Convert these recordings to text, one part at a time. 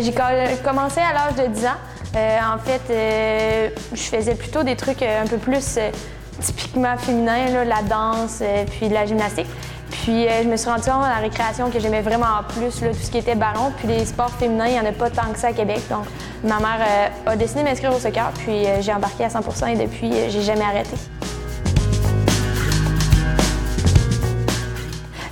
j'ai co- commencé à l'âge de 10 ans. Euh, en fait, euh, je faisais plutôt des trucs euh, un peu plus euh, typiquement féminins, la danse, euh, puis la gymnastique. Puis euh, je me suis rendue compte à la récréation que j'aimais vraiment plus tout ce qui était ballon. Puis les sports féminins, il n'y en a pas tant que ça à Québec. Donc ma mère euh, a décidé de m'inscrire au soccer, puis euh, j'ai embarqué à 100% et depuis, euh, j'ai jamais arrêté.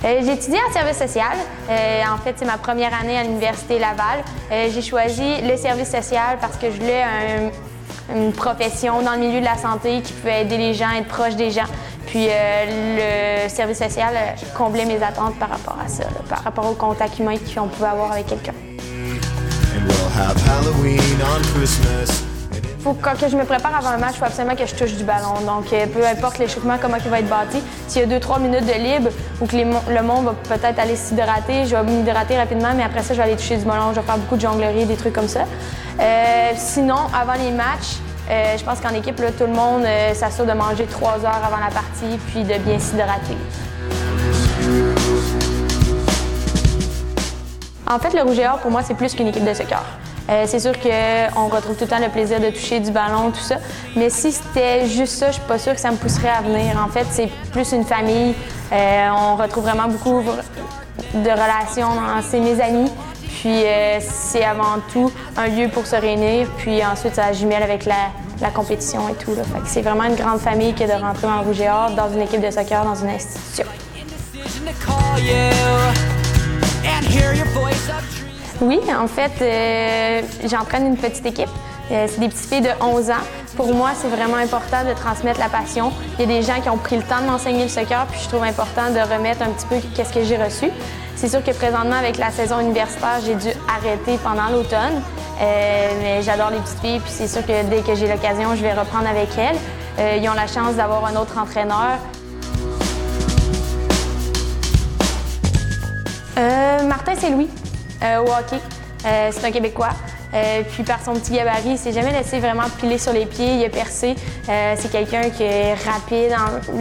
J'ai étudié en service social. Euh, en fait, c'est ma première année à l'Université Laval. Euh, j'ai choisi le service social parce que je voulais un- une profession dans le milieu de la santé qui pouvait aider les gens, être proche des gens. Puis euh, le service social euh, comblait mes attentes par rapport à ça, par rapport au contact humain qu'on pouvait avoir avec quelqu'un. Quand que je me prépare avant un match, il faut absolument que je touche du ballon. Donc, euh, peu importe l'échauffement, comment il va être bâti, s'il y a deux, trois minutes de libre ou que le monde va peut-être aller s'hydrater, je vais m'hydrater rapidement, mais après ça, je vais aller toucher du ballon, je vais faire beaucoup de jonglerie, des trucs comme ça. Euh, sinon, avant les matchs, euh, je pense qu'en équipe, là, tout le monde s'assure de manger trois heures avant la partie puis de bien s'hydrater. En fait, le Rouge et Or, pour moi, c'est plus qu'une équipe de soccer. Euh, c'est sûr qu'on retrouve tout le temps le plaisir de toucher du ballon, tout ça. Mais si c'était juste ça, je suis pas sûre que ça me pousserait à venir. En fait, c'est plus une famille. Euh, on retrouve vraiment beaucoup de relations. C'est mes amis. Puis euh, c'est avant tout un lieu pour se réunir. Puis ensuite, ça jumelle avec la, compétition et tout. là. C'est vraiment une grande famille que de rentrer en Rouge et dans une équipe de soccer, dans une institution. Oui, en fait, euh, j'entraîne une petite équipe. Euh, c'est des petites filles de 11 ans. Pour moi, c'est vraiment important de transmettre la passion. Il y a des gens qui ont pris le temps de m'enseigner le soccer, puis je trouve important de remettre un petit peu qu'est-ce que j'ai reçu. C'est sûr que présentement, avec la saison universitaire, j'ai dû arrêter pendant l'automne. Euh, mais j'adore les petites filles, puis c'est sûr que dès que j'ai l'occasion, je vais reprendre avec elles. Ils ont la chance d'avoir un autre entraîneur. Euh, Martin, c'est Louis, au hockey. Euh, c'est un Québécois. Euh, puis par son petit gabarit, il s'est jamais laissé vraiment piler sur les pieds, il a percé. Euh, c'est quelqu'un qui est rapide.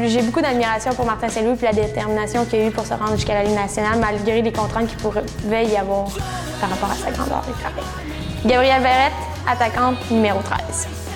J'ai beaucoup d'admiration pour Martin Saint-Louis puis la détermination qu'il a eue pour se rendre jusqu'à la Ligue nationale, malgré les contraintes qu'il pouvait y avoir par rapport à sa grandeur et. Gabrielle Verrette, attaquante numéro 13. Yeah.